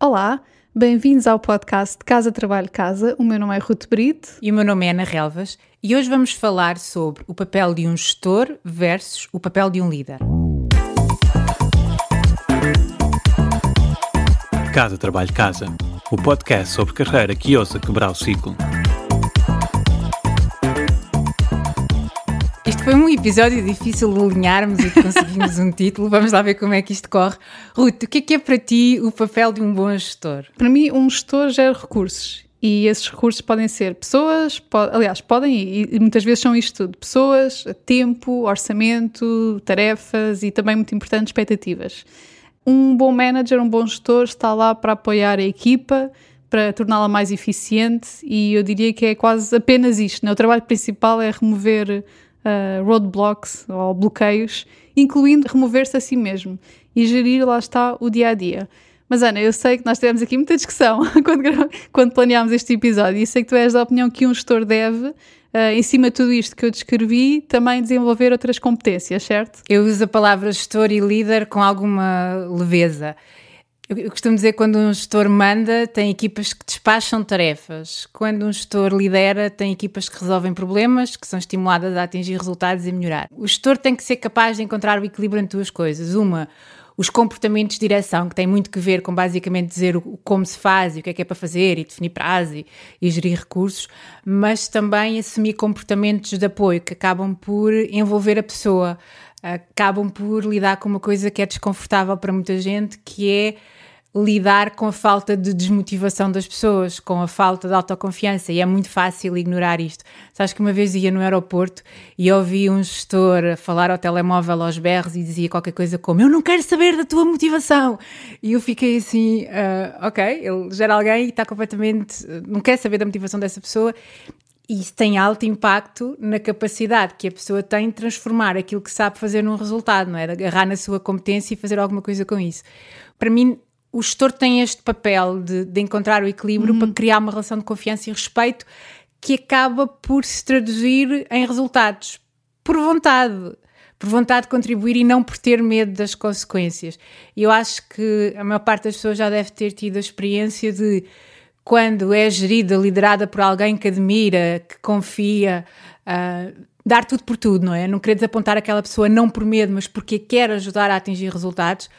Olá, bem-vindos ao podcast Casa Trabalho Casa. O meu nome é Ruth Brito. E o meu nome é Ana Relvas e hoje vamos falar sobre o papel de um gestor versus o papel de um líder. Casa Trabalho Casa, o podcast sobre carreira que ousa quebrar o ciclo. Um episódio difícil de alinharmos e de conseguirmos um título. Vamos lá ver como é que isto corre. Ruth, o que é que é para ti o papel de um bom gestor? Para mim, um gestor gera recursos. E esses recursos podem ser pessoas, aliás, podem e, e muitas vezes são isto tudo: pessoas, tempo, orçamento, tarefas e também, muito importante, expectativas. Um bom manager, um bom gestor está lá para apoiar a equipa, para torná-la mais eficiente e eu diria que é quase apenas isto. Né? O trabalho principal é remover uh, roadblocks ou bloqueios, incluindo remover-se a si mesmo e gerir, lá está, o dia a dia. Mas Ana, eu sei que nós tivemos aqui muita discussão quando, quando planeámos este episódio e sei que tu és da opinião que um gestor deve, uh, em cima de tudo isto que eu descrevi, também desenvolver outras competências, certo? Eu uso a palavra gestor e líder com alguma leveza. Eu costumo dizer que quando um gestor manda, tem equipas que despacham tarefas. Quando um gestor lidera, tem equipas que resolvem problemas, que são estimuladas a atingir resultados e melhorar. O gestor tem que ser capaz de encontrar o equilíbrio entre duas coisas. Uma, os comportamentos de direção, que tem muito que ver com basicamente dizer o, como se faz e o que é que é para fazer e definir prazo e, e gerir recursos, mas também assumir comportamentos de apoio que acabam por envolver a pessoa, acabam por lidar com uma coisa que é desconfortável para muita gente, que é lidar com a falta de desmotivação das pessoas, com a falta de autoconfiança, e é muito fácil ignorar isto. Sabes que uma vez ia no aeroporto e ouvi um gestor falar ao telemóvel aos berros e dizia qualquer coisa como: Eu não quero saber da tua motivação. E eu fiquei assim: uh, Ok, ele gera alguém e está completamente. não quer saber da motivação dessa pessoa. E isso tem alto impacto na capacidade que a pessoa tem de transformar aquilo que sabe fazer num resultado, não é? De agarrar na sua competência e fazer alguma coisa com isso. Para mim, o gestor tem este papel de, de encontrar o equilíbrio uhum. para criar uma relação de confiança e respeito que acaba por se traduzir em resultados por vontade, por vontade de contribuir e não por ter medo das consequências. E eu acho que a maior parte das pessoas já deve ter tido a experiência de quando é gerida, liderada por alguém que admira, que confia, uh, dar tudo por tudo, não é? Não querer desapontar aquela pessoa não por medo, mas porque quer ajudar a atingir resultados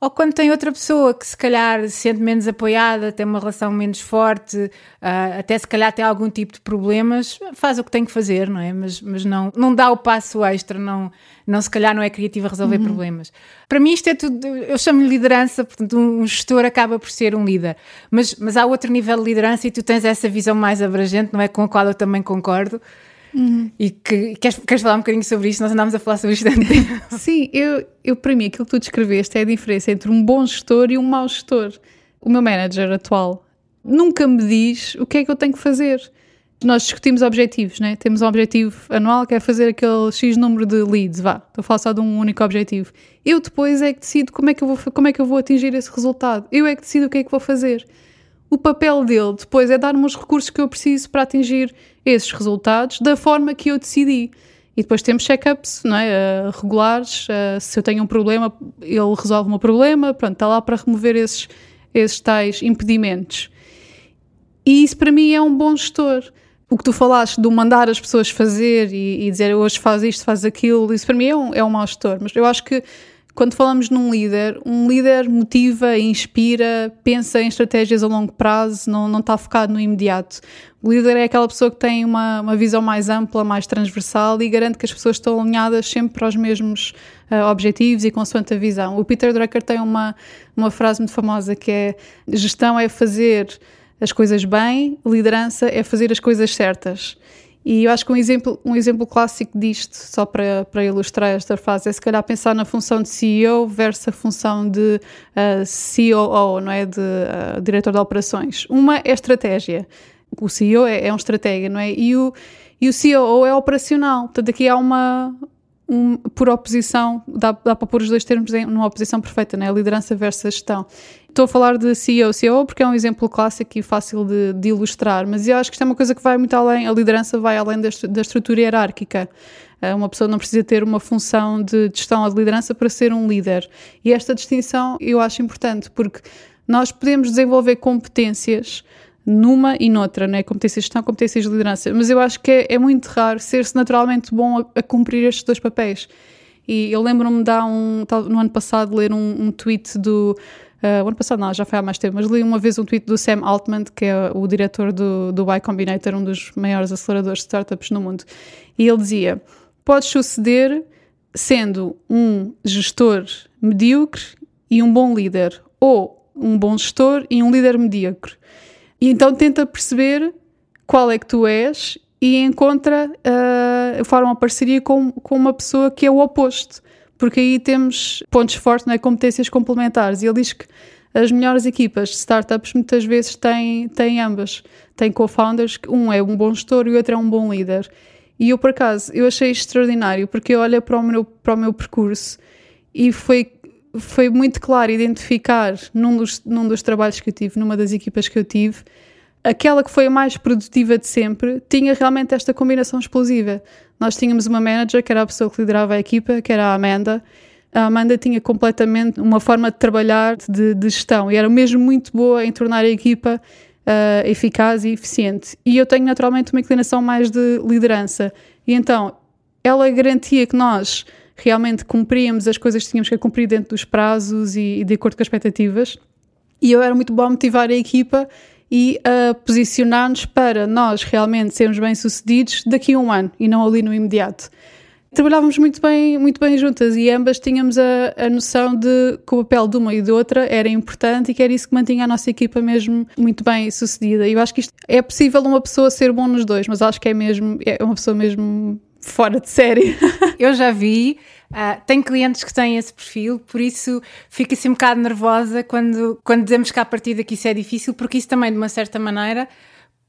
ou quando tem outra pessoa que se calhar se sente menos apoiada, tem uma relação menos forte, uh, até se calhar tem algum tipo de problemas, faz o que tem que fazer, não é? Mas, mas não, não dá o passo extra, não, não se calhar não é criativa a resolver uhum. problemas. Para mim isto é tudo, eu chamo-lhe liderança, portanto um gestor acaba por ser um líder, mas, mas há outro nível de liderança e tu tens essa visão mais abrangente, não é? Com a qual eu também concordo, Uhum. E que queres, queres falar um bocadinho sobre isto? Nós andámos a falar sobre isto antes. Sim, eu, eu para mim aquilo que tu descreveste é a diferença entre um bom gestor e um mau gestor. O meu manager atual nunca me diz o que é que eu tenho que fazer. Nós discutimos objetivos, né? Temos um objetivo anual que é fazer aquele X número de leads, vá. Estou a falar só de um único objetivo. Eu depois é que decido como é que eu vou, como é que eu vou atingir esse resultado. Eu é que decido o que é que vou fazer o papel dele depois é dar-me os recursos que eu preciso para atingir esses resultados da forma que eu decidi. E depois temos check-ups é? Uh, regulares. Uh, se eu tenho um problema, ele resolve o meu problema. Pronto, está lá para remover esses, esses tais impedimentos. E isso para mim é um bom gestor. O que tu falaste do mandar as pessoas fazer e, e dizer hoje faz isto, faz aquilo, isso para mim é um, é um mau gestor. Mas eu acho que quando falamos num líder, um líder motiva, inspira, pensa em estratégias a longo prazo, não, não está focado no imediato. O líder é aquela pessoa que tem uma, uma visão mais ampla, mais transversal e garante que as pessoas estão alinhadas sempre para os mesmos uh, objetivos e consoante a visão. O Peter Drucker tem uma, uma frase muito famosa que é: gestão é fazer as coisas bem, liderança é fazer as coisas certas. E eu acho que um exemplo, um exemplo clássico disto, só para, para ilustrar esta fase, é se calhar pensar na função de CEO versus a função de uh, eh, COO, não é? De uh, diretor de operações. Uma é estratégia. O CEO é, é um estratega, não é? E o, e o COO é operacional. Portanto, aqui há uma, um, por oposição, dá, dá para pôr os dois termos em numa oposição perfeita, né? liderança versus gestão. Estou a falar de CEO, CEO porque é um exemplo clássico e fácil de, de, ilustrar, mas eu acho que isto é uma coisa que vai muito além, a liderança vai além da, da estrutura hierárquica. Eh, uma pessoa não precisa ter uma função de gestão ou de liderança para ser um líder. E esta distinção eu acho importante, porque Nós podemos desenvolver competências numa e noutra, né? competências de gestão, competências de liderança, mas eu acho que é, é muito raro ser-se naturalmente bom a, a, cumprir estes dois papéis. E eu lembro-me de um, no ano passado ler um, um tweet do Uh, o ano passado não, já foi há mais tempo, mas li uma vez um tweet do Sam Altman, que é o diretor do, do Y Combinator, um dos maiores aceleradores de startups no mundo. E ele dizia: Podes suceder sendo um gestor medíocre e um bom líder, ou um bom gestor e um líder medíocre. E então tenta perceber qual é que tu és e encontra, uh, forma uma parceria com, com uma pessoa que é o oposto porque aí temos pontos fortes, né, competências complementares. E ele diz que as melhores equipas de startups muitas vezes têm, têm ambas. Têm co-founders, um é um bom gestor e o outro é um bom líder. E eu, por acaso, eu achei extraordinário, porque eu olho para o meu, para o meu percurso e foi, foi muito claro identificar num dos, num dos trabalhos que eu tive, numa das equipas que eu tive, aquela que foi a mais produtiva de sempre tinha realmente esta combinação explosiva. Nós tínhamos uma manager, que era a pessoa que liderava a equipa, que era a Amanda. A Amanda tinha completamente uma forma de trabalhar de, de gestão e era mesmo muito boa em tornar a equipa uh, eficaz e eficiente. E eu tenho naturalmente uma inclinação mais de liderança. E então ela garantia que nós realmente cumpríamos as coisas que tínhamos que cumprir dentro dos prazos e, e de acordo com as expectativas. E eu era muito bom a motivar a equipa e a posicionar-nos para nós realmente sermos bem-sucedidos daqui a um ano e não ali no imediato. Trabalhávamos muito bem, muito bem juntas e ambas tínhamos a, a noção de que o papel de uma e de outra era importante e que era isso que mantinha a nossa equipa mesmo muito bem sucedida. E eu acho que isto é possível uma pessoa ser bom nos dois, mas acho que é mesmo é uma pessoa mesmo fora de série. eu já vi Uh, tenho clientes que têm esse perfil, por isso fico assim um bocado nervosa quando, quando dizemos que a partir daqui isso é difícil, porque isso também, de uma certa maneira,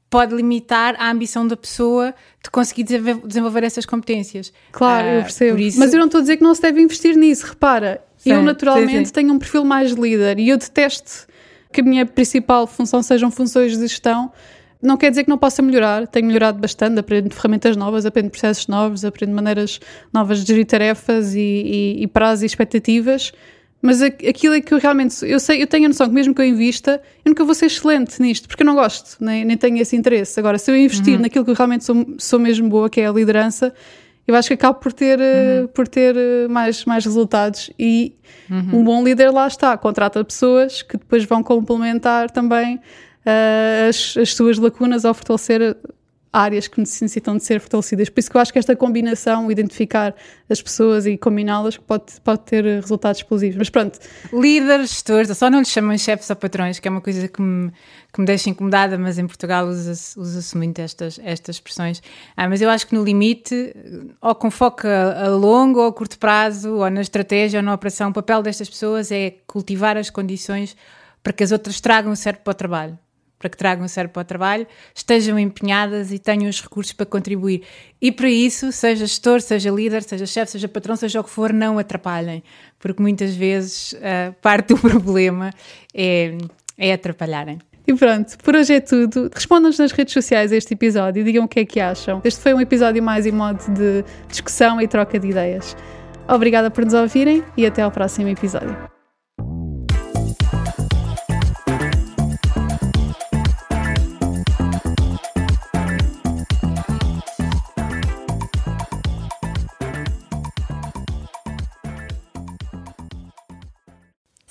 pode limitar a ambição da pessoa de conseguir desenvolver essas competências. Claro, uh, eu percebo. Isso... Mas eu não estou a dizer que não se deve investir nisso, repara. Sim, eu naturalmente sim, sim. tenho um perfil mais líder e eu detesto que a minha principal função sejam funções de gestão, não quer dizer que não possa melhorar, tenho melhorado bastante, aprendo ferramentas novas, aprendo processos novos, aprendo maneiras novas de gerir tarefas e, e, e prazos e expectativas, mas aquilo é que eu realmente, eu sei, eu tenho a noção que mesmo que eu invista, eu nunca vou ser excelente nisto, porque eu não gosto, nem, nem tenho esse interesse. Agora, se eu investir uhum. naquilo que eu realmente sou, sou mesmo boa, que é a liderança, eu acho que acabo por ter, eh, uhum. por ter eh, mais, mais resultados e uhum. um bom líder lá está, contrata pessoas que depois vão complementar também uh, as, as suas lacunas ao fortalecer áreas que necessitam de ser fortalecidas. Por isso que eu acho que esta combinação, identificar as pessoas e combiná-las, pode, pode ter resultados explosivos. Mas pronto. Líderes, gestores, só não lhes chamam chefes ou patrões, que é uma coisa que me, que me deixa incomodada, mas em Portugal usa-se usa muito estas, estas expressões. Ah, mas eu acho que no limite, ou com foco a, a longo ou a curto prazo, ou na estratégia ou na operação, o papel destas pessoas é cultivar as condições para que as outras tragam o cérebro para o trabalho para que tragam o cérebro para o trabalho, estejam empenhadas e tenham os recursos para contribuir. E para isso, seja gestor, seja líder, seja chefe, seja patrão, seja o que for, não atrapalhem, porque muitas vezes uh, parte do problema é, é atrapalharem. E pronto, por hoje é tudo. Respondam-nos nas redes sociais a este episódio e digam o que é que acham. Este foi um episódio mais em modo de discussão e troca de ideias. Obrigada por nos ouvirem e até ao próximo episódio.